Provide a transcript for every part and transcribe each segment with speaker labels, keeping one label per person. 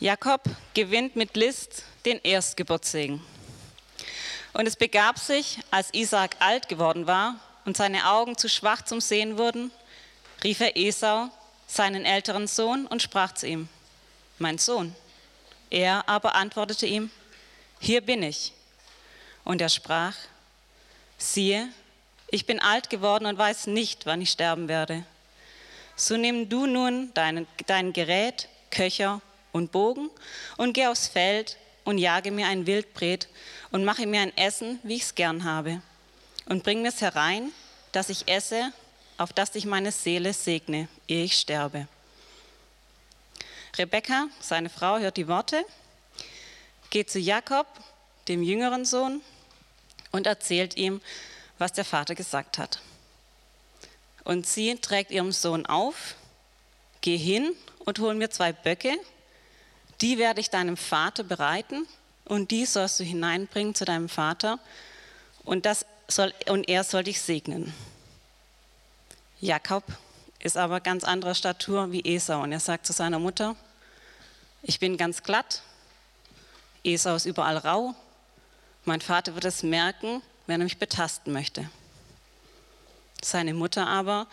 Speaker 1: Jakob gewinnt mit List den Erstgeburtssegen. Und es begab sich, als Isaak alt geworden war und seine Augen zu schwach zum Sehen wurden, rief er Esau, seinen älteren Sohn, und sprach zu ihm, mein Sohn. Er aber antwortete ihm, hier bin ich. Und er sprach, siehe, ich bin alt geworden und weiß nicht, wann ich sterben werde. So nimm du nun dein, dein Gerät, Köcher und Bogen und geh aufs Feld und jage mir ein Wildbret und mache mir ein Essen, wie ich es gern habe. Und bring mir es herein, dass ich esse, auf dass ich meine Seele segne, ehe ich sterbe. Rebekka, seine Frau, hört die Worte, geht zu Jakob, dem jüngeren Sohn, und erzählt ihm, was der Vater gesagt hat. Und sie trägt ihrem Sohn auf, geh hin und hol mir zwei Böcke, die werde ich deinem Vater bereiten und die sollst du hineinbringen zu deinem Vater und, das soll, und er soll dich segnen. Jakob ist aber ganz anderer Statur wie Esau und er sagt zu seiner Mutter, ich bin ganz glatt, Esau ist überall rau, mein Vater wird es merken, wenn er mich betasten möchte. Seine Mutter aber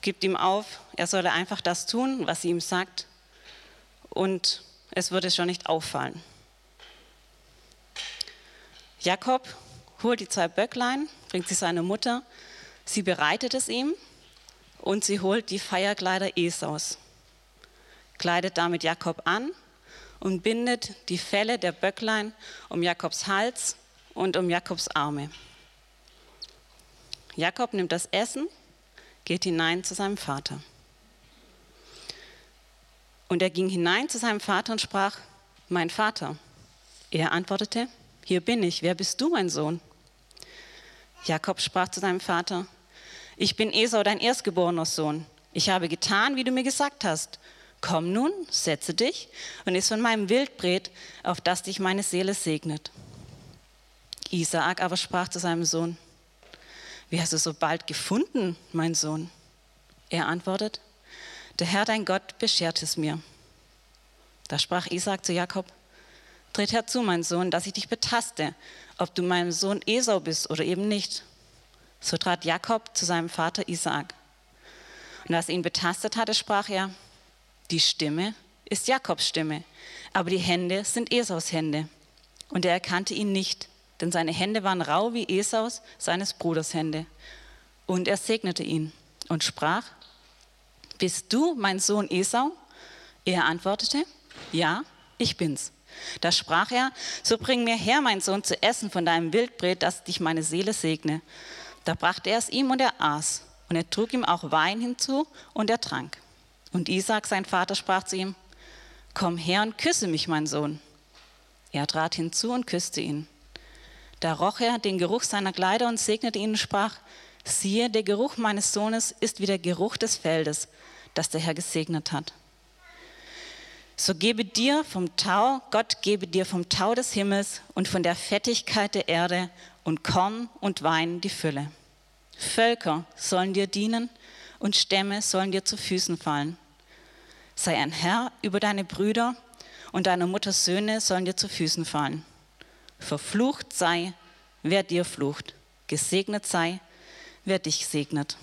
Speaker 1: gibt ihm auf, er solle einfach das tun, was sie ihm sagt, und es würde schon nicht auffallen. Jakob holt die zwei Böcklein, bringt sie seiner Mutter, sie bereitet es ihm und sie holt die Feierkleider Esaus, kleidet damit Jakob an und bindet die Felle der Böcklein um Jakobs Hals und um Jakobs Arme. Jakob nimmt das Essen, geht hinein zu seinem Vater. Und er ging hinein zu seinem Vater und sprach, mein Vater. Er antwortete, hier bin ich, wer bist du, mein Sohn? Jakob sprach zu seinem Vater, ich bin Esau, dein erstgeborener Sohn. Ich habe getan, wie du mir gesagt hast. Komm nun, setze dich und iss von meinem Wildbret, auf das dich meine Seele segnet. Isaak aber sprach zu seinem Sohn, wie hast du so bald gefunden, mein Sohn? Er antwortet, der Herr dein Gott beschert es mir. Da sprach Isaac zu Jakob, tritt herzu, mein Sohn, dass ich dich betaste, ob du mein Sohn Esau bist oder eben nicht. So trat Jakob zu seinem Vater Isaak. Und als er ihn betastet hatte, sprach er, die Stimme ist Jakobs Stimme, aber die Hände sind Esaus Hände. Und er erkannte ihn nicht, denn seine Hände waren rau wie Esaus, seines Bruders Hände. Und er segnete ihn und sprach, bist du mein Sohn Esau? Er antwortete, ja, ich bin's. Da sprach er, so bring mir her, mein Sohn, zu essen von deinem Wildbret, dass dich meine Seele segne. Da brachte er es ihm und er aß. Und er trug ihm auch Wein hinzu und er trank. Und Isaac, sein Vater, sprach zu ihm, komm her und küsse mich, mein Sohn. Er trat hinzu und küsste ihn. Da roch er den Geruch seiner Kleider und segnete ihn und sprach, siehe, der Geruch meines Sohnes ist wie der Geruch des Feldes, das der Herr gesegnet hat. So gebe dir vom Tau, Gott gebe dir vom Tau des Himmels und von der Fettigkeit der Erde und Korn und Wein die Fülle. Völker sollen dir dienen und Stämme sollen dir zu Füßen fallen. Sei ein Herr über deine Brüder und deine Mutters Söhne sollen dir zu Füßen fallen. Verflucht sei, wer dir flucht. Gesegnet sei, wer dich segnet.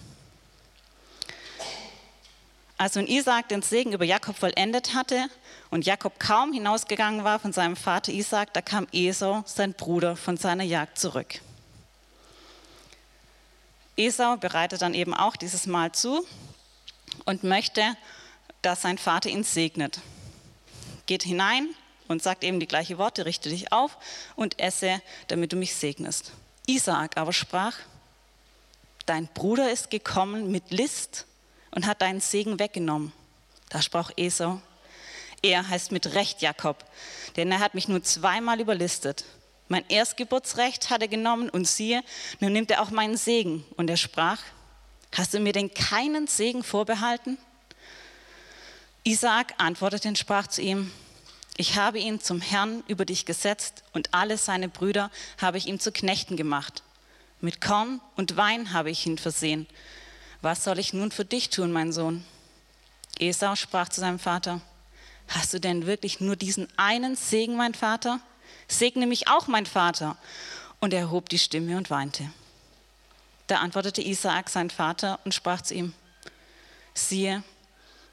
Speaker 1: Als nun Isaac den Segen über Jakob vollendet hatte und Jakob kaum hinausgegangen war von seinem Vater Isaac, da kam Esau, sein Bruder, von seiner Jagd zurück. Esau bereitet dann eben auch dieses Mal zu und möchte, dass sein Vater ihn segnet. Geht hinein und sagt eben die gleichen Worte, richte dich auf und esse, damit du mich segnest. Isaac aber sprach, dein Bruder ist gekommen mit List und hat deinen Segen weggenommen. Da sprach Esau, er heißt mit Recht Jakob, denn er hat mich nur zweimal überlistet. Mein Erstgeburtsrecht hat er genommen und siehe, nun nimmt er auch meinen Segen. Und er sprach, hast du mir denn keinen Segen vorbehalten? Isaak antwortete und sprach zu ihm, ich habe ihn zum Herrn über dich gesetzt und alle seine Brüder habe ich ihm zu Knechten gemacht. Mit Korn und Wein habe ich ihn versehen was soll ich nun für dich tun, mein Sohn? Esau sprach zu seinem Vater, hast du denn wirklich nur diesen einen Segen, mein Vater? Segne mich auch, mein Vater. Und er hob die Stimme und weinte. Da antwortete Isaak sein Vater und sprach zu ihm, siehe,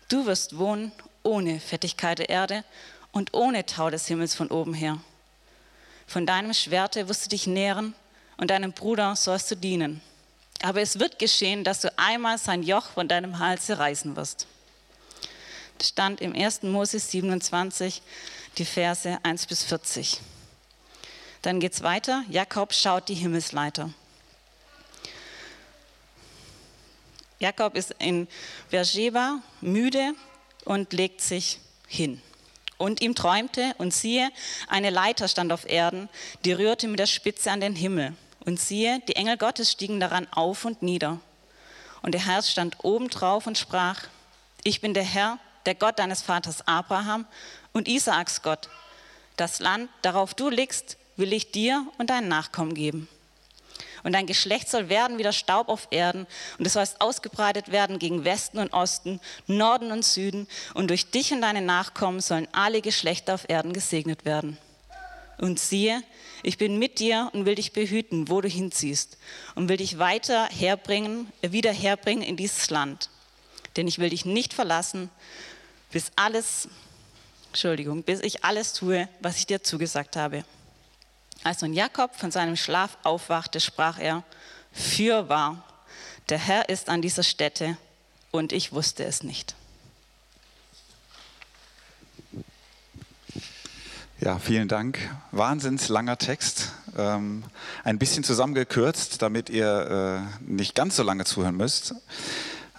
Speaker 1: du wirst wohnen ohne Fettigkeit der Erde und ohne Tau des Himmels von oben her. Von deinem Schwerte wirst du dich nähren und deinem Bruder sollst du dienen. Aber es wird geschehen, dass du einmal sein Joch von deinem Halse reißen wirst. Das stand im 1. Mose 27, die Verse 1 bis 40. Dann geht es weiter. Jakob schaut die Himmelsleiter. Jakob ist in Beersheba müde und legt sich hin. Und ihm träumte, und siehe, eine Leiter stand auf Erden, die rührte mit der Spitze an den Himmel. Und siehe, die Engel Gottes stiegen daran auf und nieder. Und der Herr stand obendrauf und sprach, ich bin der Herr, der Gott deines Vaters Abraham und Isaaks Gott. Das Land, darauf du liegst, will ich dir und deinen Nachkommen geben. Und dein Geschlecht soll werden wie der Staub auf Erden, und es soll ausgebreitet werden gegen Westen und Osten, Norden und Süden, und durch dich und deine Nachkommen sollen alle Geschlechter auf Erden gesegnet werden. Und siehe, ich bin mit dir und will dich behüten, wo du hinziehst, und will dich weiter herbringen, wieder herbringen in dieses Land. Denn ich will dich nicht verlassen, bis alles, Entschuldigung, bis ich alles tue, was ich dir zugesagt habe. Als nun Jakob von seinem Schlaf aufwachte, sprach er, Fürwahr, der Herr ist an dieser Stätte und ich wusste es nicht.
Speaker 2: Ja, vielen Dank. Wahnsinns langer Text. Ähm, ein bisschen zusammengekürzt, damit ihr äh, nicht ganz so lange zuhören müsst.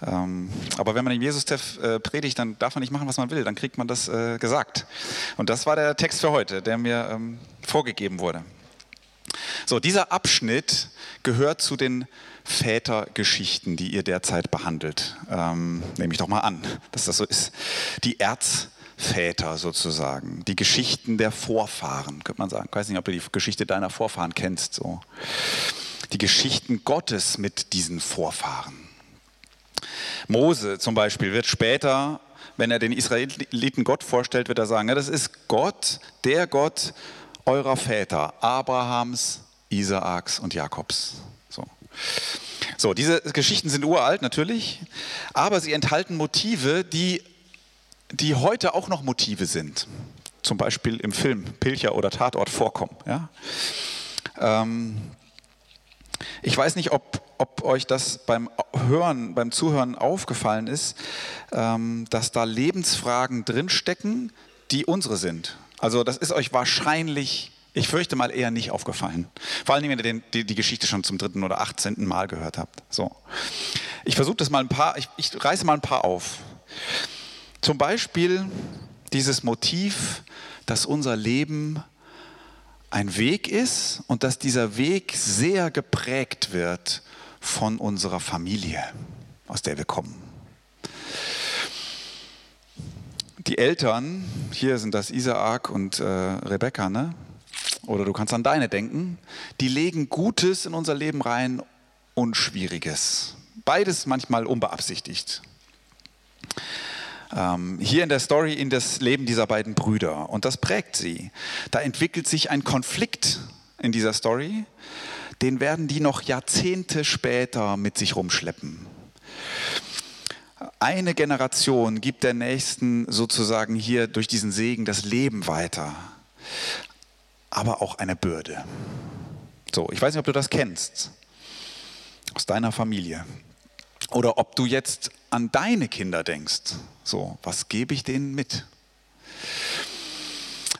Speaker 2: Ähm, aber wenn man im Jesus-Teff äh, predigt, dann darf man nicht machen, was man will. Dann kriegt man das äh, gesagt. Und das war der Text für heute, der mir ähm, vorgegeben wurde. So, dieser Abschnitt gehört zu den Vätergeschichten, die ihr derzeit behandelt. Ähm, nehme ich doch mal an, dass das so ist. Die Erzväter sozusagen, die Geschichten der Vorfahren, könnte man sagen. Ich weiß nicht, ob du die Geschichte deiner Vorfahren kennst. So. Die Geschichten Gottes mit diesen Vorfahren. Mose zum Beispiel wird später, wenn er den Israeliten Gott vorstellt, wird er sagen, ja, das ist Gott, der Gott eurer Väter, Abrahams, Isaaks und Jakobs. So. so, diese Geschichten sind uralt natürlich, aber sie enthalten Motive, die, die heute auch noch Motive sind. Zum Beispiel im Film Pilcher oder Tatort vorkommen. Ja? Ähm, ich weiß nicht, ob, ob, euch das beim Hören, beim Zuhören aufgefallen ist, ähm, dass da Lebensfragen drinstecken, die unsere sind. Also das ist euch wahrscheinlich, ich fürchte mal, eher nicht aufgefallen. Vor allem, wenn ihr den, die, die, Geschichte schon zum dritten oder achtzehnten Mal gehört habt. So. Ich versuche das mal ein paar, ich, ich reiße mal ein paar auf. Zum Beispiel dieses Motiv, dass unser Leben ein Weg ist und dass dieser Weg sehr geprägt wird von unserer Familie, aus der wir kommen. die Eltern, hier sind das Isaak und äh, Rebecca, ne? oder du kannst an deine denken, die legen Gutes in unser Leben rein und Schwieriges. Beides manchmal unbeabsichtigt. Ähm, hier in der Story in das Leben dieser beiden Brüder. Und das prägt sie. Da entwickelt sich ein Konflikt in dieser Story, den werden die noch Jahrzehnte später mit sich rumschleppen. Eine Generation gibt der nächsten sozusagen hier durch diesen Segen das Leben weiter, aber auch eine Bürde. So, ich weiß nicht, ob du das kennst. Aus deiner Familie oder ob du jetzt an deine Kinder denkst. So, was gebe ich denen mit?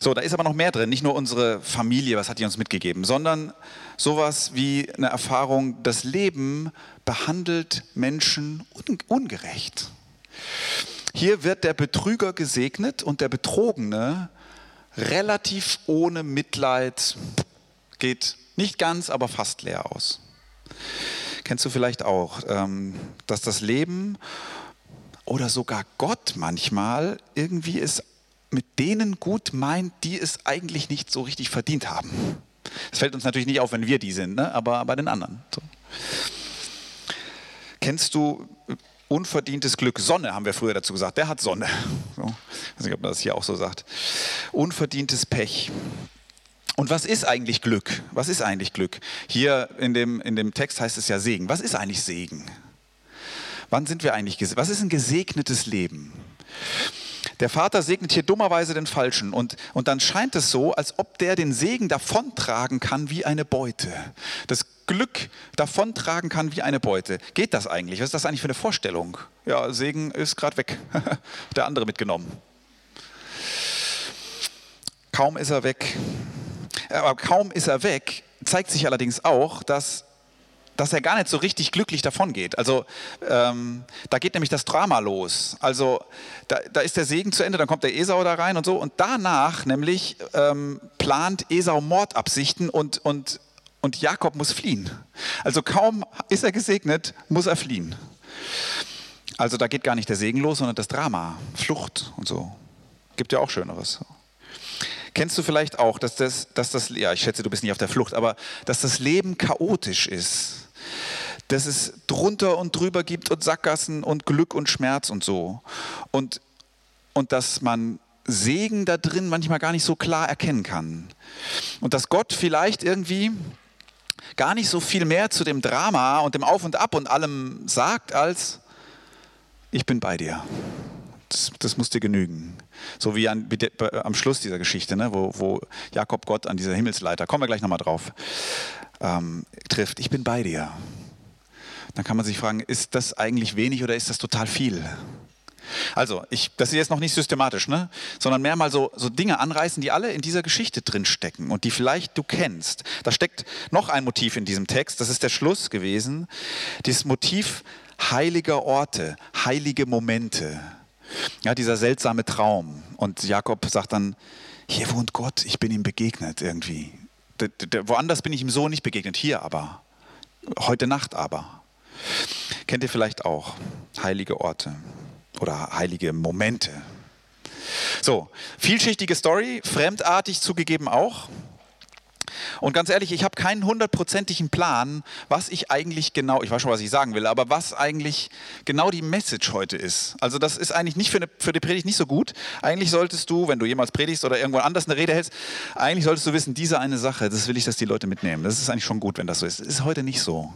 Speaker 2: So, da ist aber noch mehr drin, nicht nur unsere Familie, was hat die uns mitgegeben, sondern sowas wie eine Erfahrung, das Leben behandelt Menschen ungerecht. Hier wird der Betrüger gesegnet und der Betrogene relativ ohne Mitleid geht nicht ganz, aber fast leer aus. Kennst du vielleicht auch, ähm, dass das Leben oder sogar Gott manchmal irgendwie es mit denen gut meint, die es eigentlich nicht so richtig verdient haben. Es fällt uns natürlich nicht auf, wenn wir die sind, ne? aber bei den anderen. So. Kennst du Unverdientes Glück. Sonne haben wir früher dazu gesagt. Der hat Sonne. So. Ich weiß nicht, ob man das hier auch so sagt. Unverdientes Pech. Und was ist eigentlich Glück? Was ist eigentlich Glück? Hier in dem, in dem Text heißt es ja Segen. Was ist eigentlich Segen? Wann sind wir eigentlich gesegnet? Was ist ein gesegnetes Leben? Der Vater segnet hier dummerweise den Falschen und, und dann scheint es so, als ob der den Segen davontragen kann wie eine Beute. Das Glück davontragen kann wie eine Beute. Geht das eigentlich? Was ist das eigentlich für eine Vorstellung? Ja, Segen ist gerade weg. der andere mitgenommen. Kaum ist er weg. Aber kaum ist er weg, zeigt sich allerdings auch, dass dass er gar nicht so richtig glücklich davon geht. Also ähm, da geht nämlich das Drama los. Also da, da, ist der Segen zu Ende, dann kommt der Esau da rein und so. Und danach nämlich ähm, plant Esau Mordabsichten und, und, und Jakob muss fliehen. Also kaum ist er gesegnet, muss er fliehen. Also da geht gar nicht der Segen los, sondern das Drama, Flucht und so. Gibt ja auch Schöneres. Kennst du vielleicht auch, dass das, dass das, ja, ich schätze, du bist nicht auf der Flucht, aber dass das Leben chaotisch ist dass es drunter und drüber gibt und Sackgassen und Glück und Schmerz und so. Und, und dass man Segen da drin manchmal gar nicht so klar erkennen kann. Und dass Gott vielleicht irgendwie gar nicht so viel mehr zu dem Drama und dem Auf und Ab und allem sagt, als ich bin bei dir. Das, das muss dir genügen. So wie an, am Schluss dieser Geschichte, ne, wo, wo Jakob Gott an dieser Himmelsleiter, kommen wir gleich nochmal drauf, ähm, trifft. Ich bin bei dir dann kann man sich fragen, ist das eigentlich wenig oder ist das total viel? Also, ich, das ist jetzt noch nicht systematisch, ne? sondern mehr mal so, so Dinge anreißen, die alle in dieser Geschichte drin stecken und die vielleicht du kennst. Da steckt noch ein Motiv in diesem Text, das ist der Schluss gewesen, dieses Motiv heiliger Orte, heilige Momente. Ja, dieser seltsame Traum. Und Jakob sagt dann, hier wohnt Gott, ich bin ihm begegnet irgendwie. Woanders bin ich ihm so nicht begegnet, hier aber. Heute Nacht aber. Kennt ihr vielleicht auch heilige Orte oder heilige Momente? So, vielschichtige Story, fremdartig zugegeben auch. Und ganz ehrlich, ich habe keinen hundertprozentigen Plan, was ich eigentlich genau, ich weiß schon, was ich sagen will, aber was eigentlich genau die Message heute ist. Also das ist eigentlich nicht für, eine, für die Predigt nicht so gut. Eigentlich solltest du, wenn du jemals predigst oder irgendwo anders eine Rede hältst, eigentlich solltest du wissen, diese eine Sache, das will ich, dass die Leute mitnehmen. Das ist eigentlich schon gut, wenn das so ist. Das ist heute nicht so.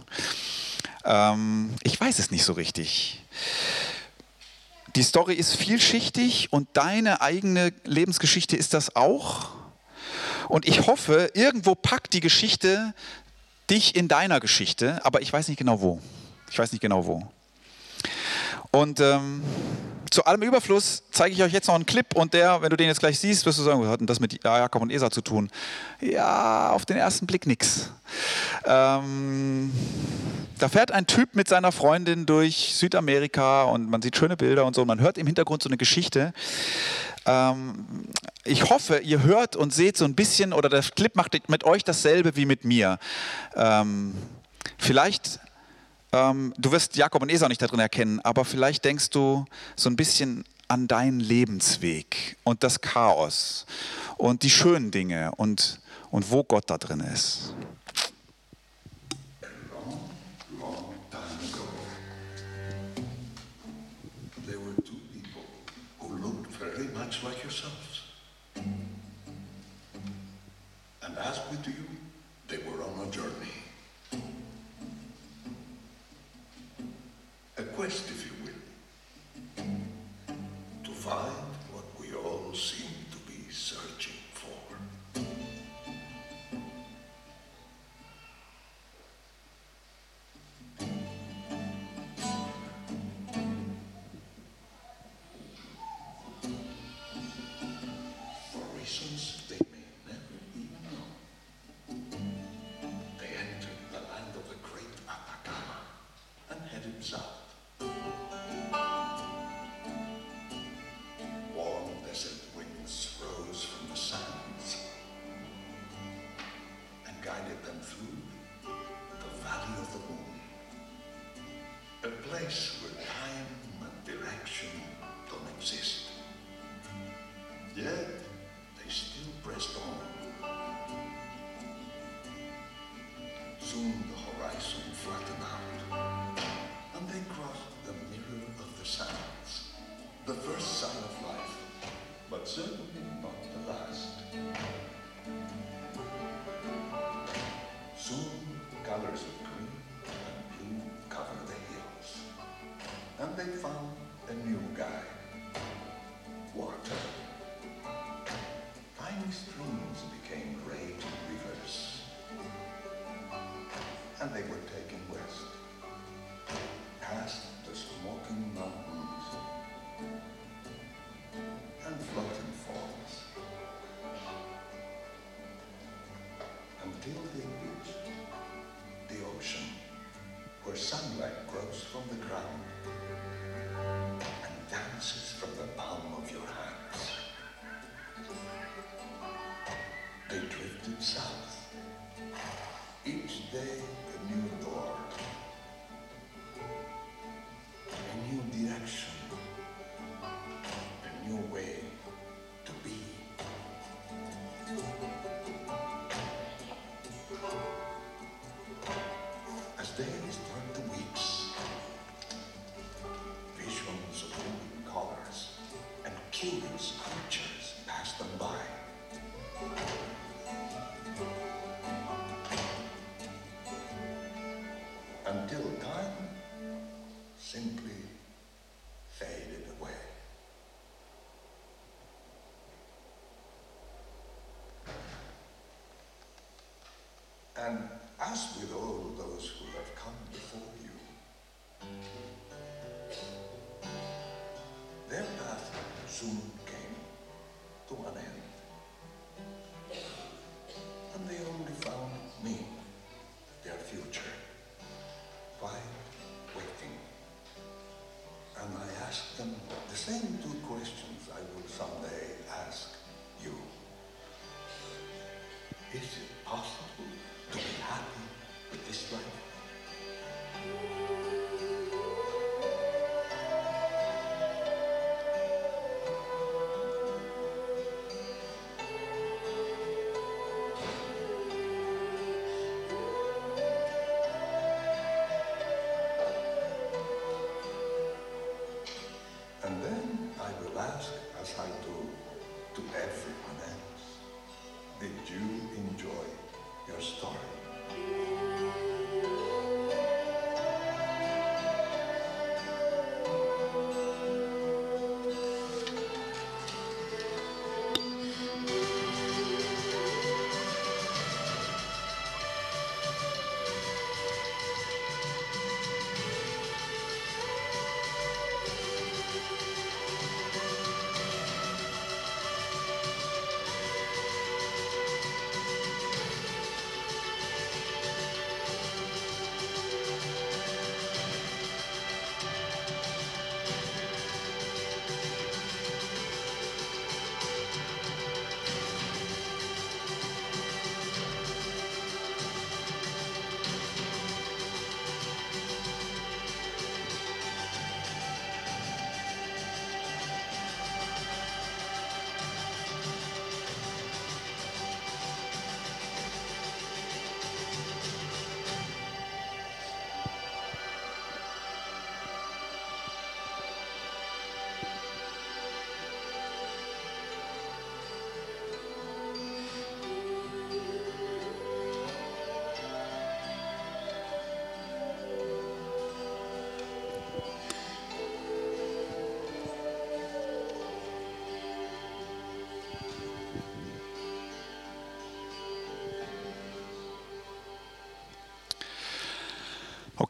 Speaker 2: Ähm, ich weiß es nicht so richtig. Die Story ist vielschichtig und deine eigene Lebensgeschichte ist das auch. Und ich hoffe, irgendwo packt die Geschichte dich in deiner Geschichte, aber ich weiß nicht genau wo. Ich weiß nicht genau wo. Und ähm, zu allem Überfluss zeige ich euch jetzt noch einen Clip und der, wenn du den jetzt gleich siehst, wirst du sagen, was hat denn das mit Jakob und Esa zu tun? Ja, auf den ersten Blick nichts. Ähm, da fährt ein Typ mit seiner Freundin durch Südamerika und man sieht schöne Bilder und so. Man hört im Hintergrund so eine Geschichte. Ähm, ich hoffe, ihr hört und seht so ein bisschen, oder der Clip macht mit euch dasselbe wie mit mir. Ähm, vielleicht ähm, du wirst Jakob und Esau nicht darin erkennen, aber vielleicht denkst du so ein bisschen an deinen Lebensweg und das Chaos und die schönen Dinge und, und wo Gott da drin ist. like yourselves.
Speaker 3: And as with you, they were on a journey. The first sign of life, but certainly not the last. Soon the colors of green and blue cover the hills, and they found a new guy, Drifted south, each day carrasco,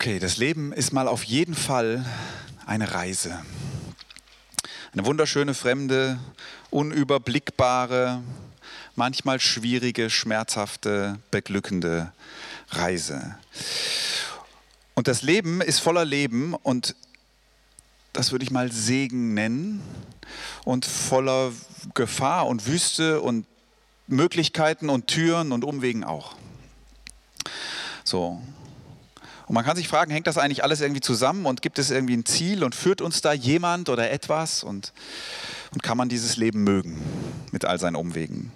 Speaker 2: Okay, das Leben ist mal auf jeden Fall eine Reise. Eine wunderschöne, fremde, unüberblickbare, manchmal schwierige, schmerzhafte, beglückende Reise. Und das Leben ist voller Leben und das würde ich mal Segen nennen und voller Gefahr und Wüste und Möglichkeiten und Türen und Umwegen auch. So. Und man kann sich fragen, hängt das eigentlich alles irgendwie zusammen und gibt es irgendwie ein Ziel und führt uns da jemand oder etwas und, und kann man dieses Leben mögen mit all seinen Umwegen?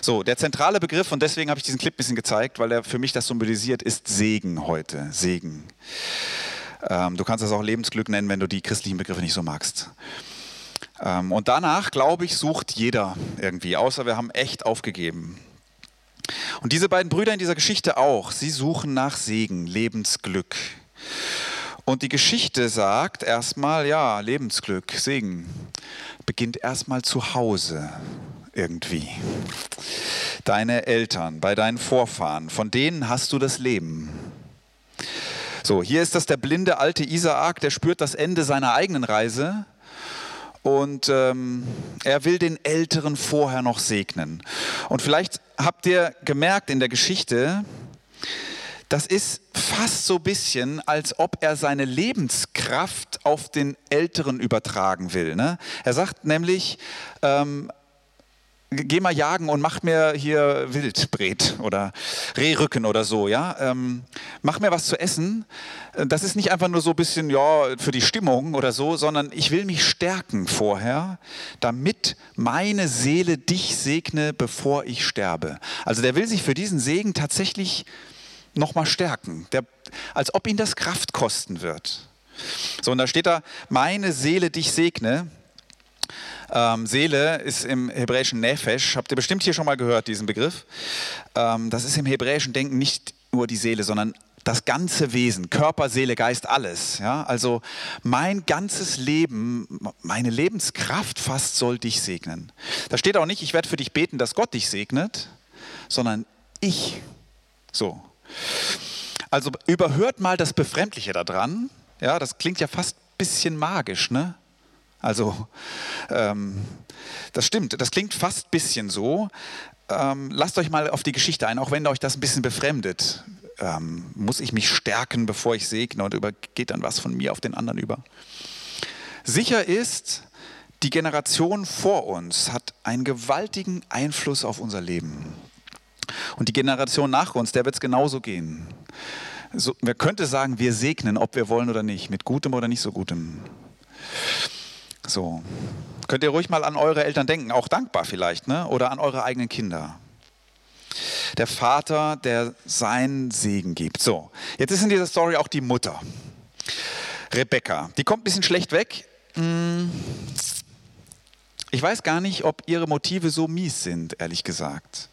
Speaker 2: So, der zentrale Begriff, und deswegen habe ich diesen Clip ein bisschen gezeigt, weil er für mich das symbolisiert, ist Segen heute. Segen. Ähm, du kannst das auch Lebensglück nennen, wenn du die christlichen Begriffe nicht so magst. Ähm, und danach, glaube ich, sucht jeder irgendwie, außer wir haben echt aufgegeben. Und diese beiden Brüder in dieser Geschichte auch, sie suchen nach Segen, Lebensglück. Und die Geschichte sagt erstmal, ja, Lebensglück, Segen, beginnt erstmal zu Hause irgendwie. Deine Eltern, bei deinen Vorfahren, von denen hast du das Leben. So, hier ist das der blinde alte Isaak, der spürt das Ende seiner eigenen Reise und ähm, er will den Älteren vorher noch segnen. Und vielleicht habt ihr gemerkt in der Geschichte, das ist fast so ein bisschen, als ob er seine Lebenskraft auf den Älteren übertragen will. Ne? Er sagt nämlich, ähm, geh mal jagen und mach mir hier Wildbret oder Rehrücken oder so, ja. Ähm, mach mir was zu essen. Das ist nicht einfach nur so ein bisschen, ja, für die Stimmung oder so, sondern ich will mich stärken vorher, damit meine Seele dich segne, bevor ich sterbe. Also der will sich für diesen Segen tatsächlich nochmal stärken, der, als ob ihn das Kraft kosten wird. So, und da steht da, meine Seele dich segne. Ähm, Seele ist im hebräischen Nefesh, habt ihr bestimmt hier schon mal gehört, diesen Begriff. Ähm, das ist im hebräischen Denken nicht nur die Seele, sondern das ganze Wesen, Körper, Seele, Geist, alles. Ja? Also mein ganzes Leben, meine Lebenskraft fast soll dich segnen. Da steht auch nicht, ich werde für dich beten, dass Gott dich segnet, sondern ich. So. Also überhört mal das Befremdliche daran. Ja, das klingt ja fast ein bisschen magisch, ne? Also, ähm, das stimmt, das klingt fast ein bisschen so. Ähm, lasst euch mal auf die Geschichte ein, auch wenn euch das ein bisschen befremdet. Ähm, muss ich mich stärken, bevor ich segne und geht dann was von mir auf den anderen über? Sicher ist, die Generation vor uns hat einen gewaltigen Einfluss auf unser Leben. Und die Generation nach uns, der wird es genauso gehen. So, man könnte sagen, wir segnen, ob wir wollen oder nicht, mit Gutem oder nicht so Gutem. So. Könnt ihr ruhig mal an eure Eltern denken, auch dankbar vielleicht, ne? oder an eure eigenen Kinder. Der Vater, der seinen Segen gibt. So, jetzt ist in dieser Story auch die Mutter. Rebecca. Die kommt ein bisschen schlecht weg. Hm. Ich weiß gar nicht, ob ihre Motive so mies sind, ehrlich gesagt.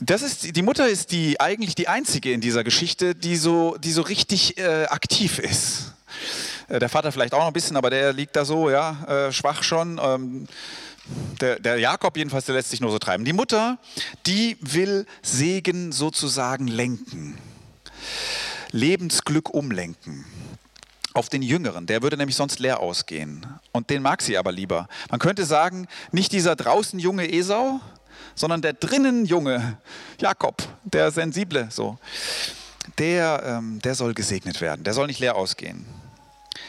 Speaker 2: Das ist, die Mutter ist die, eigentlich die einzige in dieser Geschichte, die so, die so richtig äh, aktiv ist. Äh, der Vater vielleicht auch noch ein bisschen, aber der liegt da so, ja, äh, schwach schon. Ähm, der, der, Jakob jedenfalls, der lässt sich nur so treiben. Die Mutter, die will Segen sozusagen lenken. Lebensglück umlenken. Auf den Jüngeren, der würde nämlich sonst leer ausgehen. Und den mag sie aber lieber. Man könnte sagen, nicht dieser draußen junge Esau, sondern der drinnen junge Jakob, der sensible, so. Der, ähm, der soll gesegnet werden. Der soll nicht leer ausgehen.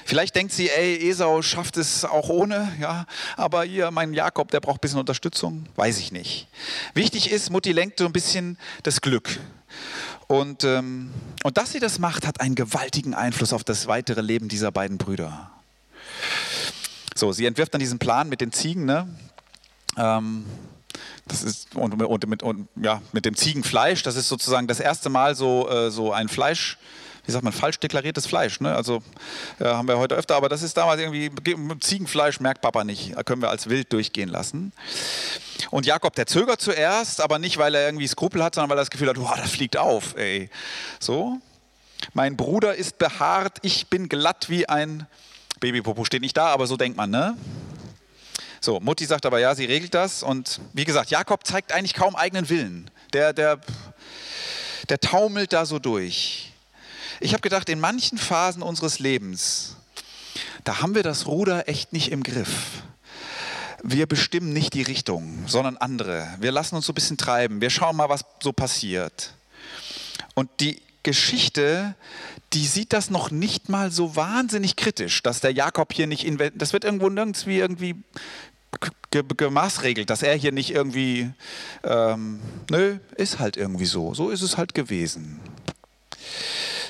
Speaker 2: Vielleicht denkt sie, ey, Esau schafft es auch ohne, ja, aber hier, mein Jakob, der braucht ein bisschen Unterstützung. Weiß ich nicht. Wichtig ist, Mutti lenkt so ein bisschen das Glück. Und, ähm, und dass sie das macht, hat einen gewaltigen Einfluss auf das weitere Leben dieser beiden Brüder. So, sie entwirft dann diesen Plan mit den Ziegen, ne? Ähm, das ist und, und, mit, und, ja, mit dem Ziegenfleisch, das ist sozusagen das erste Mal so, äh, so ein Fleisch, wie sagt man, falsch deklariertes Fleisch. Ne? Also äh, haben wir heute öfter, aber das ist damals irgendwie, Ziegenfleisch merkt Papa nicht, können wir als wild durchgehen lassen. Und Jakob, der zögert zuerst, aber nicht, weil er irgendwie Skrupel hat, sondern weil er das Gefühl hat, wow, das fliegt auf, ey. So, mein Bruder ist behaart, ich bin glatt wie ein Babypopo, steht nicht da, aber so denkt man, ne? So, Mutti sagt aber ja, sie regelt das. Und wie gesagt, Jakob zeigt eigentlich kaum eigenen Willen. Der, der, der taumelt da so durch. Ich habe gedacht, in manchen Phasen unseres Lebens, da haben wir das Ruder echt nicht im Griff. Wir bestimmen nicht die Richtung, sondern andere. Wir lassen uns so ein bisschen treiben. Wir schauen mal, was so passiert. Und die Geschichte, die sieht das noch nicht mal so wahnsinnig kritisch, dass der Jakob hier nicht, das wird irgendwo nirgends wie irgendwie gemaßregelt, dass er hier nicht irgendwie, ähm, nö, ist halt irgendwie so. So ist es halt gewesen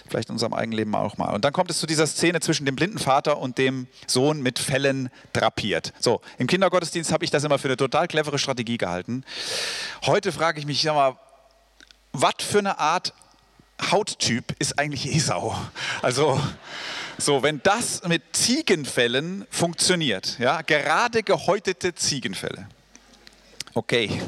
Speaker 2: vielleicht in unserem eigenen Leben auch mal. Und dann kommt es zu dieser Szene zwischen dem blinden Vater und dem Sohn mit Fellen drapiert. So, im Kindergottesdienst habe ich das immer für eine total clevere Strategie gehalten. Heute frage ich mich, sag mal, was für eine Art Hauttyp ist eigentlich Esau. Also so, wenn das mit Ziegenfällen funktioniert, ja, gerade gehäutete Ziegenfälle. Okay.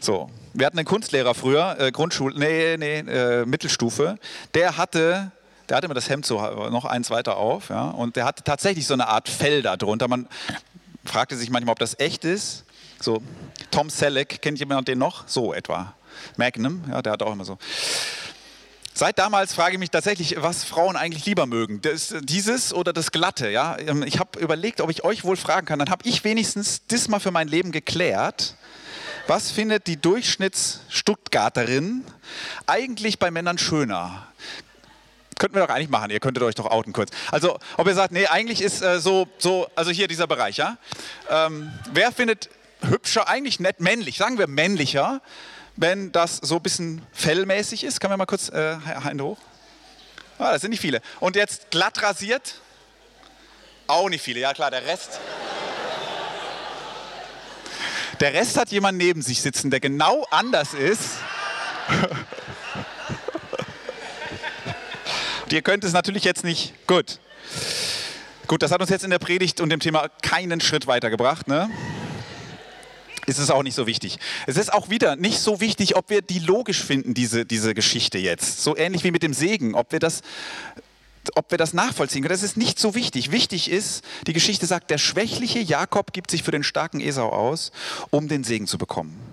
Speaker 2: So, wir hatten einen Kunstlehrer früher, äh, Grundschule, nee, nee, äh, Mittelstufe, der hatte der hatte immer das Hemd so noch eins weiter auf, ja, und der hatte tatsächlich so eine Art Fell da drunter. Man fragte sich manchmal, ob das echt ist. So, Tom Selleck, kennt jemand den noch? So etwa. Magnum, ja, der hat auch immer so. Seit damals frage ich mich tatsächlich, was Frauen eigentlich lieber mögen. Das, dieses oder das Glatte. Ja? Ähm, ich habe überlegt, ob ich euch wohl fragen kann. Dann habe ich wenigstens das mal für mein Leben geklärt. Was findet die Durchschnitts-Stuttgarterin eigentlich bei Männern schöner? Könnten wir doch eigentlich machen. Ihr könntet euch doch outen kurz. Also, ob ihr sagt, nee, eigentlich ist äh, so, so, also hier dieser Bereich, ja. Ähm, wer findet hübscher, eigentlich nett, männlich, sagen wir männlicher, wenn das so ein bisschen fellmäßig ist. Kann man mal kurz äh, Hände hoch? Ah, das sind nicht viele. Und jetzt glatt rasiert? Auch nicht viele, ja klar, der Rest. Der Rest hat jemand neben sich sitzen, der genau anders ist. Ihr könnt es natürlich jetzt nicht. Gut. Gut, das hat uns jetzt in der Predigt und dem Thema keinen Schritt weitergebracht. Ne? Ist es auch nicht so wichtig. Es ist auch wieder nicht so wichtig, ob wir die logisch finden, diese, diese Geschichte jetzt. So ähnlich wie mit dem Segen, ob wir das ob wir das nachvollziehen können, das ist nicht so wichtig. Wichtig ist, die Geschichte sagt, der schwächliche Jakob gibt sich für den starken Esau aus, um den Segen zu bekommen.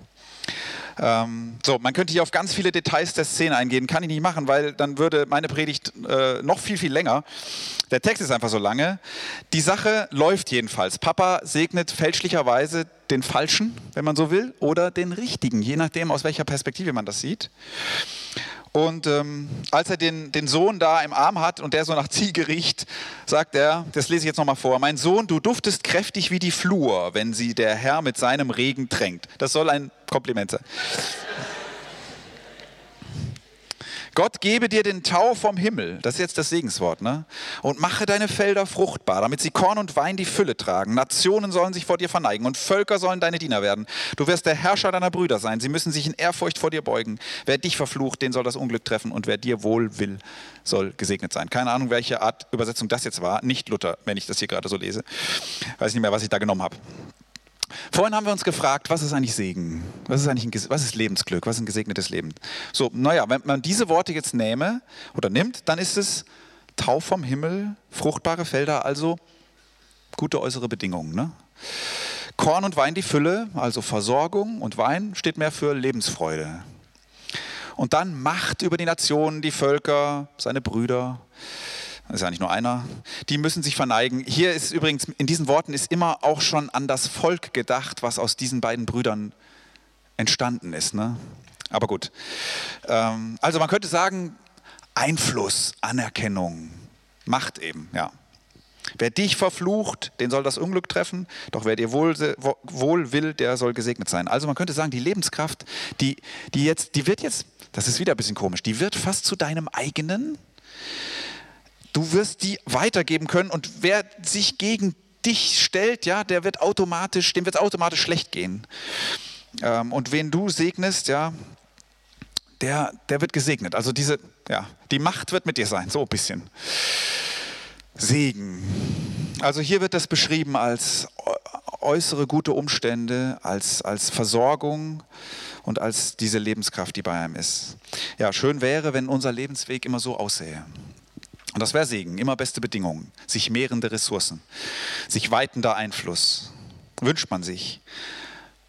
Speaker 2: Ähm, so, man könnte hier auf ganz viele Details der Szene eingehen, kann ich nicht machen, weil dann würde meine Predigt äh, noch viel, viel länger. Der Text ist einfach so lange. Die Sache läuft jedenfalls. Papa segnet fälschlicherweise den Falschen, wenn man so will, oder den Richtigen, je nachdem, aus welcher Perspektive man das sieht. Und ähm, als er den, den Sohn da im Arm hat und der so nach Ziege riecht, sagt er, das lese ich jetzt nochmal vor, mein Sohn, du duftest kräftig wie die Flur, wenn sie der Herr mit seinem Regen tränkt. Das soll ein Kompliment sein. Gott gebe dir den Tau vom Himmel, das ist jetzt das Segenswort, ne? Und mache deine Felder fruchtbar, damit sie Korn und Wein die Fülle tragen. Nationen sollen sich vor dir verneigen und Völker sollen deine Diener werden. Du wirst der Herrscher deiner Brüder sein. Sie müssen sich in Ehrfurcht vor dir beugen. Wer dich verflucht, den soll das Unglück treffen und wer dir wohl will, soll gesegnet sein. Keine Ahnung, welche Art Übersetzung das jetzt war. Nicht Luther, wenn ich das hier gerade so lese. Weiß nicht mehr, was ich da genommen habe. Vorhin haben wir uns gefragt, was ist eigentlich Segen? Was ist eigentlich ein, was ist Lebensglück? Was ist ein gesegnetes Leben? So, naja, wenn man diese Worte jetzt nähme oder nimmt, dann ist es Tau vom Himmel, fruchtbare Felder, also gute äußere Bedingungen. Ne? Korn und Wein die Fülle, also Versorgung und Wein steht mehr für Lebensfreude. Und dann Macht über die Nationen, die Völker, seine Brüder ist ja nicht nur einer, die müssen sich verneigen. Hier ist übrigens, in diesen Worten ist immer auch schon an das Volk gedacht, was aus diesen beiden Brüdern entstanden ist. Ne? Aber gut. Ähm, also man könnte sagen, Einfluss, Anerkennung, Macht eben, ja. Wer dich verflucht, den soll das Unglück treffen, doch wer dir wohl, wohl will, der soll gesegnet sein. Also man könnte sagen, die Lebenskraft, die, die, jetzt, die wird jetzt, das ist wieder ein bisschen komisch, die wird fast zu deinem eigenen, Du wirst die weitergeben können und wer sich gegen dich stellt, ja, der wird automatisch, dem wird es automatisch schlecht gehen. Ähm, und wen du segnest, ja, der, der wird gesegnet. Also diese, ja, die Macht wird mit dir sein, so ein bisschen. Segen. Also hier wird das beschrieben als äußere gute Umstände, als, als Versorgung und als diese Lebenskraft, die bei einem ist. Ja, schön wäre, wenn unser Lebensweg immer so aussähe. Und das wäre Segen, immer beste Bedingungen, sich mehrende Ressourcen, sich weitender Einfluss. Wünscht man sich.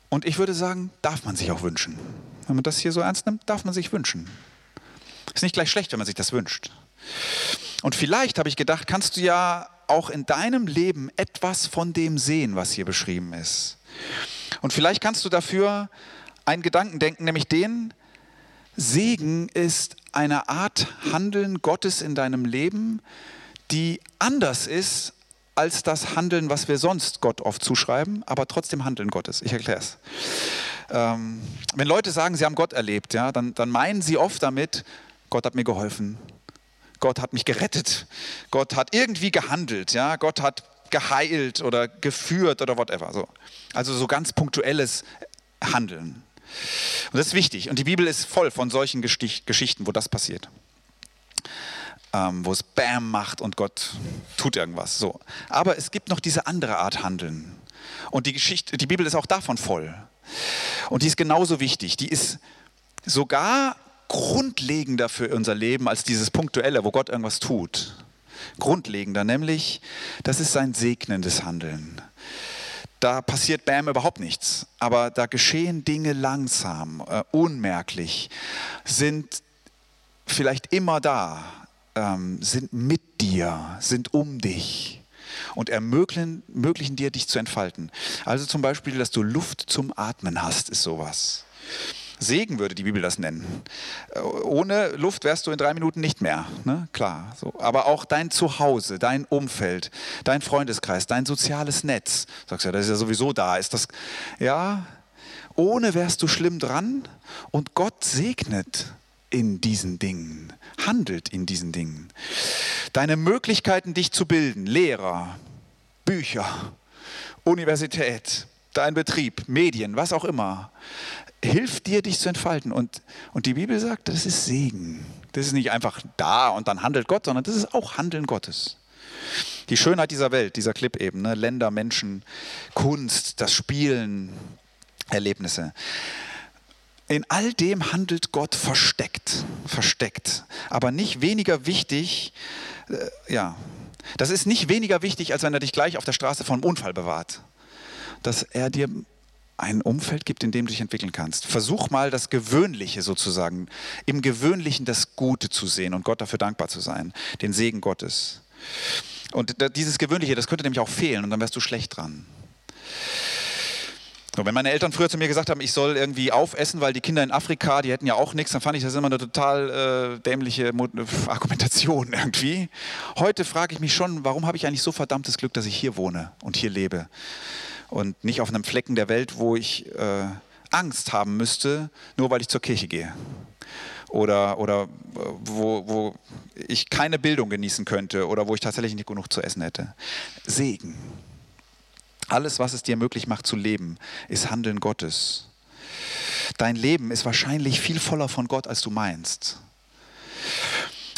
Speaker 2: Und ich würde sagen, darf man sich auch wünschen. Wenn man das hier so ernst nimmt, darf man sich wünschen. Ist nicht gleich schlecht, wenn man sich das wünscht. Und vielleicht habe ich gedacht, kannst du ja auch in deinem Leben etwas von dem sehen, was hier beschrieben ist. Und vielleicht kannst du dafür einen Gedanken denken, nämlich den, Segen ist eine Art Handeln Gottes in deinem Leben, die anders ist als das Handeln, was wir sonst Gott oft zuschreiben, aber trotzdem Handeln Gottes. Ich erkläre es. Ähm, wenn Leute sagen, sie haben Gott erlebt, ja, dann, dann meinen sie oft damit, Gott hat mir geholfen, Gott hat mich gerettet, Gott hat irgendwie gehandelt, ja, Gott hat geheilt oder geführt oder whatever. So. Also so ganz punktuelles Handeln. Und das ist wichtig. Und die Bibel ist voll von solchen Gestich Geschichten, wo das passiert. Ähm, wo es Bam macht und Gott tut irgendwas. So. Aber es gibt noch diese andere Art Handeln. Und die, Geschichte, die Bibel ist auch davon voll. Und die ist genauso wichtig. Die ist sogar grundlegender für unser Leben als dieses Punktuelle, wo Gott irgendwas tut. Grundlegender, nämlich, das ist sein segnendes Handeln. Da passiert Bam überhaupt nichts, aber da geschehen Dinge langsam, äh, unmerklich, sind vielleicht immer da, ähm, sind mit dir, sind um dich und ermöglichen, ermöglichen dir, dich zu entfalten. Also zum Beispiel, dass du Luft zum Atmen hast, ist sowas. Segen würde die Bibel das nennen. Äh, ohne Luft wärst du in drei Minuten nicht mehr, ne? klar. So. Aber auch dein Zuhause, dein Umfeld, dein Freundeskreis, dein soziales Netz. Sagst ja, das ist ja sowieso da. Ist das, ja, ohne wärst du schlimm dran und Gott segnet in diesen Dingen, handelt in diesen Dingen. Deine Möglichkeiten, dich zu bilden, Lehrer, Bücher, Universität, dein Betrieb, Medien, was auch immer, hilft dir, dich zu entfalten. Und, und die Bibel sagt, das ist Segen. Das ist nicht einfach da und dann handelt Gott, sondern das ist auch Handeln Gottes. Die Schönheit dieser Welt, dieser Clip eben, ne? Länder, Menschen, Kunst, das Spielen, Erlebnisse. In all dem handelt Gott versteckt, versteckt, aber nicht weniger wichtig, äh, ja, das ist nicht weniger wichtig, als wenn er dich gleich auf der Straße vor einem Unfall bewahrt, dass er dir ein Umfeld gibt, in dem du dich entwickeln kannst. Versuch mal das Gewöhnliche sozusagen, im Gewöhnlichen das Gute zu sehen und Gott dafür dankbar zu sein, den Segen Gottes. Und dieses Gewöhnliche, das könnte nämlich auch fehlen und dann wärst du schlecht dran. So, wenn meine Eltern früher zu mir gesagt haben, ich soll irgendwie aufessen, weil die Kinder in Afrika, die hätten ja auch nichts, dann fand ich das immer eine total äh, dämliche Argumentation irgendwie. Heute frage ich mich schon, warum habe ich eigentlich so verdammtes Glück, dass ich hier wohne und hier lebe? Und nicht auf einem Flecken der Welt, wo ich äh, Angst haben müsste, nur weil ich zur Kirche gehe. Oder, oder äh, wo, wo ich keine Bildung genießen könnte oder wo ich tatsächlich nicht genug zu essen hätte. Segen. Alles, was es dir möglich macht zu leben, ist Handeln Gottes. Dein Leben ist wahrscheinlich viel voller von Gott, als du meinst.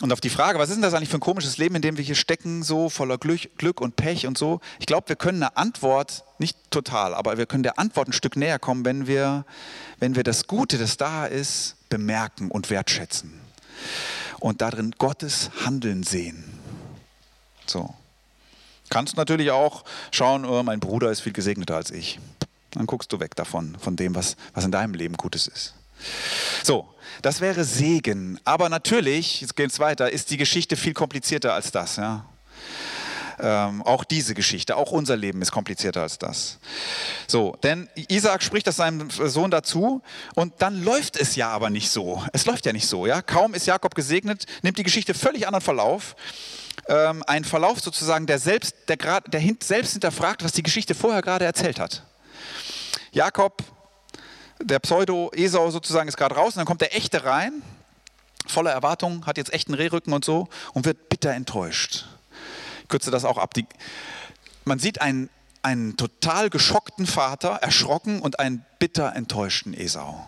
Speaker 2: Und auf die Frage, was ist denn das eigentlich für ein komisches Leben, in dem wir hier stecken, so voller Glück, Glück und Pech und so, ich glaube, wir können eine Antwort, nicht total, aber wir können der Antwort ein Stück näher kommen, wenn wir, wenn wir das Gute, das da ist, bemerken und wertschätzen. Und darin Gottes Handeln sehen. So. Kannst natürlich auch schauen, oh, mein Bruder ist viel gesegneter als ich. Dann guckst du weg davon, von dem, was, was in deinem Leben Gutes ist. So, das wäre Segen. Aber natürlich, jetzt geht es weiter, ist die Geschichte viel komplizierter als das. Ja? Ähm, auch diese Geschichte, auch unser Leben ist komplizierter als das. So, denn Isaac spricht das seinem Sohn dazu und dann läuft es ja aber nicht so. Es läuft ja nicht so. Ja? Kaum ist Jakob gesegnet, nimmt die Geschichte völlig anderen Verlauf. Ähm, ein Verlauf sozusagen, der selbst, der, der selbst hinterfragt, was die Geschichte vorher gerade erzählt hat. Jakob der Pseudo-Esau sozusagen ist gerade raus und dann kommt der echte rein, voller Erwartungen, hat jetzt echten Rehrücken und so und wird bitter enttäuscht. Ich kürze das auch ab. Die, man sieht einen, einen total geschockten Vater, erschrocken und einen bitter enttäuschten Esau.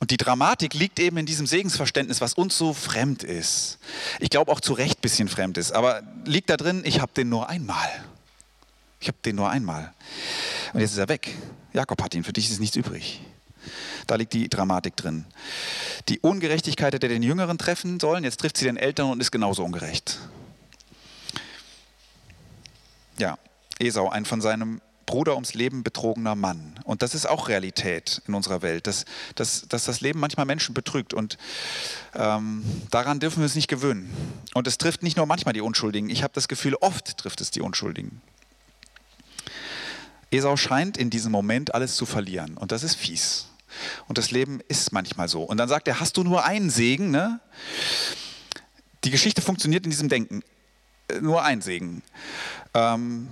Speaker 2: Und die Dramatik liegt eben in diesem Segensverständnis, was uns so fremd ist. Ich glaube auch zu Recht ein bisschen fremd ist, aber liegt da drin, ich habe den nur einmal. Ich habe den nur einmal. Und jetzt ist er weg. Jakob hat ihn, für dich ist nichts übrig. Da liegt die Dramatik drin. Die Ungerechtigkeit hätte den Jüngeren treffen sollen, jetzt trifft sie den Eltern und ist genauso ungerecht. Ja, Esau, ein von seinem Bruder ums Leben betrogener Mann. Und das ist auch Realität in unserer Welt, dass, dass, dass das Leben manchmal Menschen betrügt. Und ähm, daran dürfen wir uns nicht gewöhnen. Und es trifft nicht nur manchmal die Unschuldigen. Ich habe das Gefühl, oft trifft es die Unschuldigen. Esau scheint in diesem Moment alles zu verlieren und das ist fies. Und das Leben ist manchmal so. Und dann sagt er, hast du nur einen Segen? Ne? Die Geschichte funktioniert in diesem Denken. Äh, nur ein Segen. Ähm,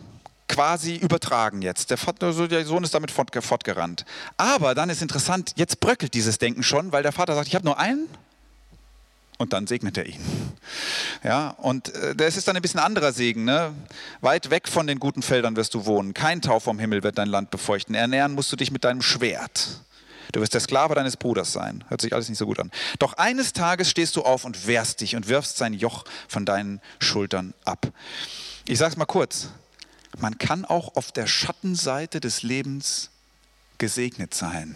Speaker 2: quasi übertragen jetzt. Der, Vater, der, Sohn ist damit fortgerannt. Aber dann ist interessant, jetzt bröckelt dieses Denken schon, weil der Vater sagt, ich habe nur einen und dann segnet er ihn. Ja, und äh, das ist dann ein bisschen anderer Segen. Ne? Weit weg von den guten Feldern wirst du wohnen. Kein Tau vom Himmel wird dein Land befeuchten. Ernähren musst du dich mit deinem Schwert. Du wirst der Sklave deines Bruders sein. Hört sich alles nicht so gut an. Doch eines Tages stehst du auf und wehrst dich und wirfst sein Joch von deinen Schultern ab. Ich sage es mal kurz. Man kann auch auf der Schattenseite des Lebens gesegnet sein.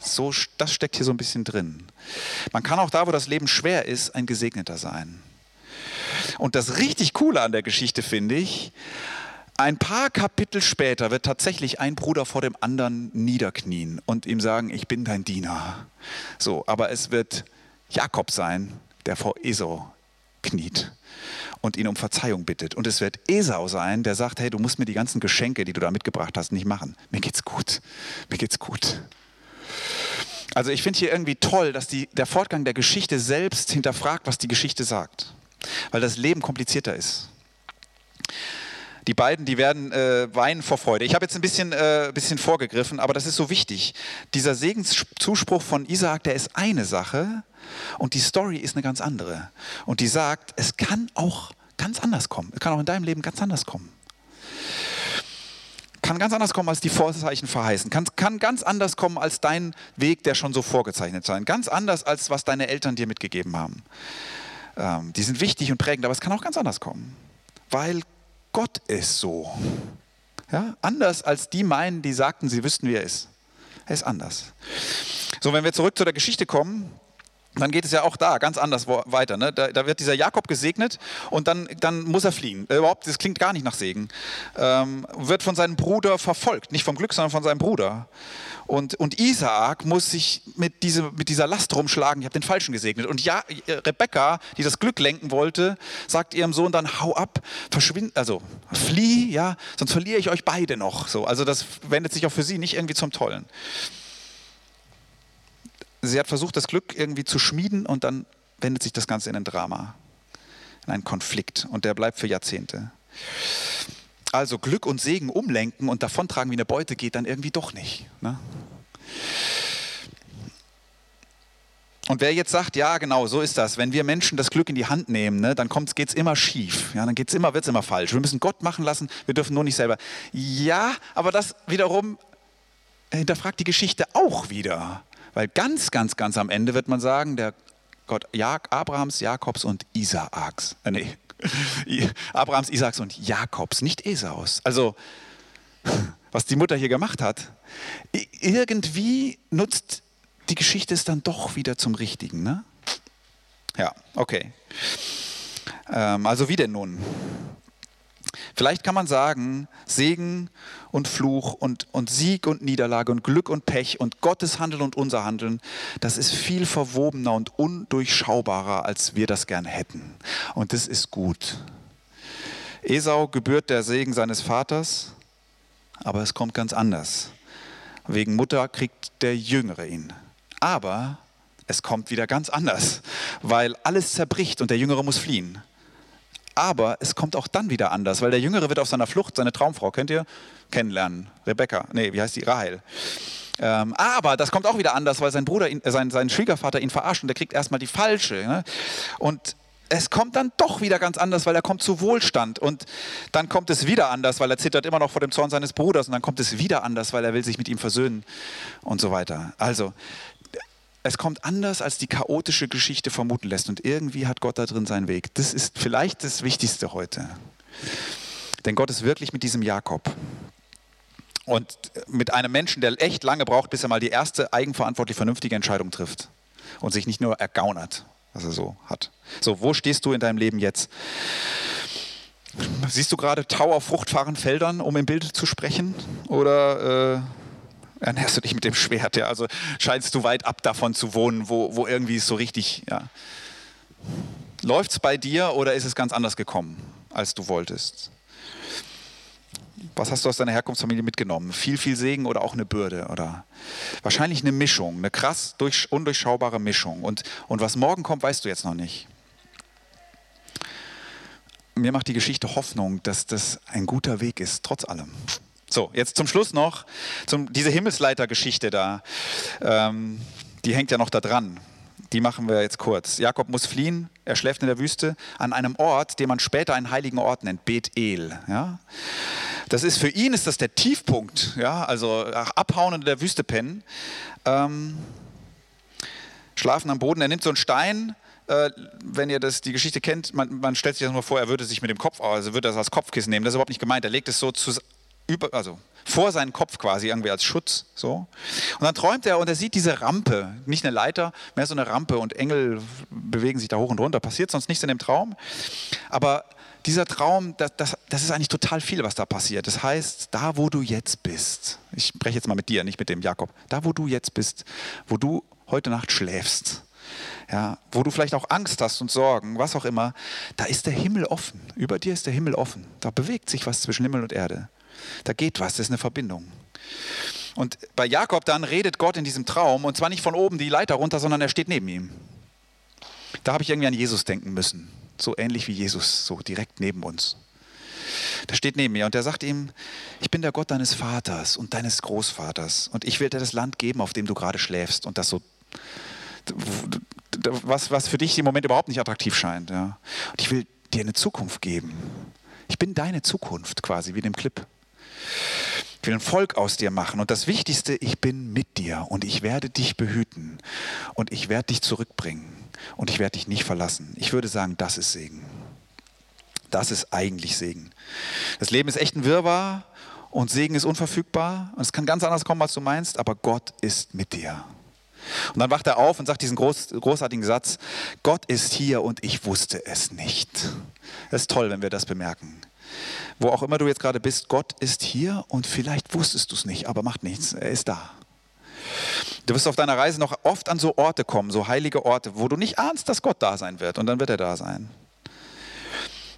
Speaker 2: So, das steckt hier so ein bisschen drin. Man kann auch da, wo das Leben schwer ist, ein Gesegneter sein. Und das richtig Coole an der Geschichte finde ich, ein paar Kapitel später wird tatsächlich ein Bruder vor dem anderen niederknien und ihm sagen, ich bin dein Diener. So, aber es wird Jakob sein, der vor Esau kniet und ihn um Verzeihung bittet. Und es wird Esau sein, der sagt, hey, du musst mir die ganzen Geschenke, die du da mitgebracht hast, nicht machen. Mir geht's gut. Mir geht's gut. Also ich finde hier irgendwie toll, dass die, der Fortgang der Geschichte selbst hinterfragt, was die Geschichte sagt. Weil das Leben komplizierter ist. Die beiden, die werden äh, weinen vor Freude. Ich habe jetzt ein bisschen, äh, bisschen vorgegriffen, aber das ist so wichtig. Dieser Segenszuspruch von Isaak, der ist eine Sache und die Story ist eine ganz andere. Und die sagt, es kann auch ganz anders kommen. Es kann auch in deinem Leben ganz anders kommen. Kann ganz anders kommen, als die Vorzeichen verheißen. Kann, kann ganz anders kommen, als dein Weg, der schon so vorgezeichnet sein. Ganz anders, als was deine Eltern dir mitgegeben haben. Ähm, die sind wichtig und prägend, aber es kann auch ganz anders kommen. Weil Gott ist so. Ja, anders als die meinen, die sagten, sie wüssten, wie er ist. Er ist anders. So, wenn wir zurück zu der Geschichte kommen, dann geht es ja auch da ganz anders weiter. Ne? Da, da, wird dieser Jakob gesegnet und dann, dann muss er fliehen. Äh, überhaupt, das klingt gar nicht nach Segen. Ähm, wird von seinem Bruder verfolgt. Nicht vom Glück, sondern von seinem Bruder. Und, und Isaak muss sich mit, diese, mit dieser Last rumschlagen, ich habe den Falschen gesegnet. Und ja, Rebekka, die das Glück lenken wollte, sagt ihrem Sohn dann, hau ab, verschwind, also flieh, ja, sonst verliere ich euch beide noch. So, also das wendet sich auch für sie nicht irgendwie zum Tollen. Sie hat versucht, das Glück irgendwie zu schmieden und dann wendet sich das Ganze in ein Drama, in einen Konflikt und der bleibt für Jahrzehnte. Also Glück und Segen umlenken und davontragen wie eine Beute geht dann irgendwie doch nicht. Ne? Und wer jetzt sagt, ja genau, so ist das, wenn wir Menschen das Glück in die Hand nehmen, ne, dann geht es immer schief, ja, dann immer, wird es immer falsch. Wir müssen Gott machen lassen, wir dürfen nur nicht selber. Ja, aber das wiederum hinterfragt die Geschichte auch wieder. Weil ganz, ganz, ganz am Ende wird man sagen, der Gott Abrahams, Jakobs und Isaaks, äh, nee, Abrahams, Isaaks und Jakobs, nicht Esaus. Also, was die Mutter hier gemacht hat, irgendwie nutzt die Geschichte es dann doch wieder zum Richtigen. Ne? Ja, okay. Ähm, also wie denn nun? Vielleicht kann man sagen, Segen und Fluch und, und Sieg und Niederlage und Glück und Pech und Gottes Handeln und unser Handeln, das ist viel verwobener und undurchschaubarer, als wir das gern hätten. Und das ist gut. Esau gebührt der Segen seines Vaters, aber es kommt ganz anders. Wegen Mutter kriegt der Jüngere ihn. Aber es kommt wieder ganz anders, weil alles zerbricht und der Jüngere muss fliehen. Aber es kommt auch dann wieder anders, weil der Jüngere wird auf seiner Flucht seine Traumfrau, kennt ihr? Kennenlernen. Rebecca, nee, wie heißt die? Rahel. Ähm, aber das kommt auch wieder anders, weil sein Bruder, ihn, äh, sein, sein Schwiegervater ihn verarscht und der kriegt erstmal die falsche. Ne? Und es kommt dann doch wieder ganz anders, weil er kommt zu Wohlstand. Und dann kommt es wieder anders, weil er zittert immer noch vor dem Zorn seines Bruders. Und dann kommt es wieder anders, weil er will sich mit ihm versöhnen und so weiter. Also es kommt anders, als die chaotische Geschichte vermuten lässt. Und irgendwie hat Gott da drin seinen Weg. Das ist vielleicht das Wichtigste heute. Denn Gott ist wirklich mit diesem Jakob. Und mit einem Menschen, der echt lange braucht, bis er mal die erste eigenverantwortlich vernünftige Entscheidung trifft. Und sich nicht nur ergaunert, was er so hat. So, wo stehst du in deinem Leben jetzt? Siehst du gerade Tau auf fruchtbaren Feldern, um im Bild zu sprechen? Oder äh, ernährst du dich mit dem Schwert. Ja? Also scheinst du weit ab davon zu wohnen, wo, wo irgendwie es so richtig, ja. Läuft es bei dir oder ist es ganz anders gekommen, als du wolltest? Was hast du aus deiner Herkunftsfamilie mitgenommen? Viel, viel Segen oder auch eine Bürde? Oder wahrscheinlich eine Mischung, eine krass durch, undurchschaubare Mischung. Und, und was morgen kommt, weißt du jetzt noch nicht. Mir macht die Geschichte Hoffnung, dass das ein guter Weg ist, trotz allem. So, jetzt zum Schluss noch zum, diese Himmelsleitergeschichte da. Ähm, die hängt ja noch da dran. Die machen wir jetzt kurz. Jakob muss fliehen, er schläft in der Wüste an einem Ort, den man später einen heiligen Ort nennt, Bethel. Ja? Das ist für ihn ist das der Tiefpunkt, ja, also abhauen und in der Wüste pennen, ähm, schlafen am Boden. Er nimmt so einen Stein, äh, wenn ihr das, die Geschichte kennt, man, man stellt sich das nur vor, er würde sich mit dem Kopf, also würde das als Kopfkissen nehmen. Das ist überhaupt nicht gemeint. Er legt es so zu, über, also vor seinen Kopf quasi irgendwie als Schutz. So. Und dann träumt er und er sieht diese Rampe, nicht eine Leiter, mehr so eine Rampe und Engel bewegen sich da hoch und runter. Passiert sonst nichts in dem Traum. Aber dieser Traum, das, das, das ist eigentlich total viel, was da passiert. Das heißt, da wo du jetzt bist, ich spreche jetzt mal mit dir, nicht mit dem Jakob, da wo du jetzt bist, wo du heute Nacht schläfst, ja, wo du vielleicht auch Angst hast und Sorgen, was auch immer, da ist der Himmel offen. Über dir ist der Himmel offen. Da bewegt sich was zwischen Himmel und Erde. Da geht was, das ist eine Verbindung. Und bei Jakob dann redet Gott in diesem Traum und zwar nicht von oben die Leiter runter, sondern er steht neben ihm. Da habe ich irgendwie an Jesus denken müssen. So ähnlich wie Jesus, so direkt neben uns. Der steht neben mir und der sagt ihm, ich bin der Gott deines Vaters und deines Großvaters und ich will dir das Land geben, auf dem du gerade schläfst und das so, was, was für dich im Moment überhaupt nicht attraktiv scheint. Ja. Und ich will dir eine Zukunft geben. Ich bin deine Zukunft quasi, wie in dem Clip. Ich will ein Volk aus dir machen. Und das Wichtigste, ich bin mit dir und ich werde dich behüten und ich werde dich zurückbringen und ich werde dich nicht verlassen. Ich würde sagen, das ist Segen. Das ist eigentlich Segen. Das Leben ist echt ein Wirrwarr und Segen ist unverfügbar. Und es kann ganz anders kommen, als du meinst, aber Gott ist mit dir. Und dann wacht er auf und sagt diesen groß, großartigen Satz, Gott ist hier und ich wusste es nicht. Das ist toll, wenn wir das bemerken. Wo auch immer du jetzt gerade bist, Gott ist hier und vielleicht wusstest du es nicht, aber macht nichts, er ist da. Du wirst auf deiner Reise noch oft an so Orte kommen, so heilige Orte, wo du nicht ahnst, dass Gott da sein wird und dann wird er da sein.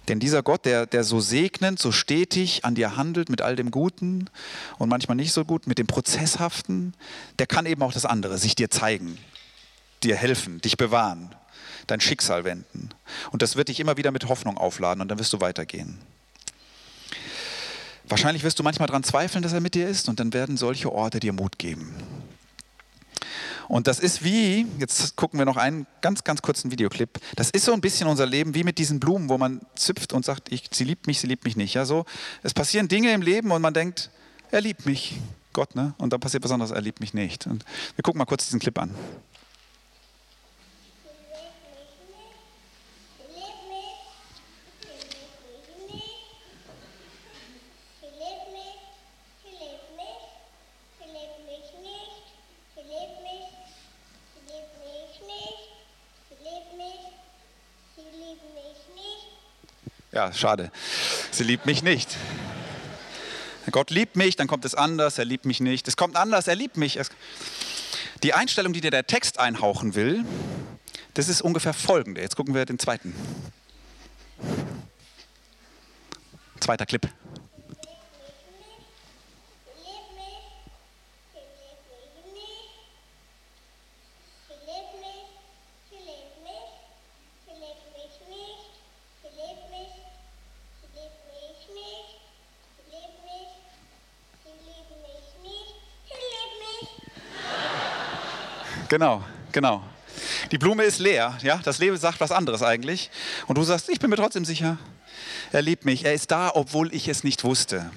Speaker 2: Denn dieser Gott, der, der so segnend, so stetig an dir handelt mit all dem Guten und manchmal nicht so gut, mit dem Prozesshaften, der kann eben auch das andere, sich dir zeigen, dir helfen, dich bewahren, dein Schicksal wenden. Und das wird dich immer wieder mit Hoffnung aufladen und dann wirst du weitergehen. Wahrscheinlich wirst du manchmal daran zweifeln, dass er mit dir ist und dann werden solche Orte dir Mut geben. Und das ist wie, jetzt gucken wir noch einen ganz, ganz kurzen Videoclip. Das ist so ein bisschen unser Leben wie mit diesen Blumen, wo man züpft und sagt, ich, sie liebt mich, sie liebt mich nicht. Ja, so, es passieren Dinge im Leben und man denkt, er liebt mich, Gott, ne? Und dann passiert was anderes, er liebt mich nicht. Und wir gucken mal kurz diesen Clip an. Ja, schade. Sie liebt mich nicht. Gott liebt mich, dann kommt es anders, er liebt mich nicht. Es kommt anders, er liebt mich. Die Einstellung, die dir der Text einhauchen will, das ist ungefähr folgende. Jetzt gucken wir den zweiten. Zweiter Clip. Genau, genau. Die Blume ist leer, ja. Das Leben sagt was anderes eigentlich. Und du sagst, ich bin mir trotzdem sicher. Er liebt mich. Er ist da, obwohl ich es nicht wusste.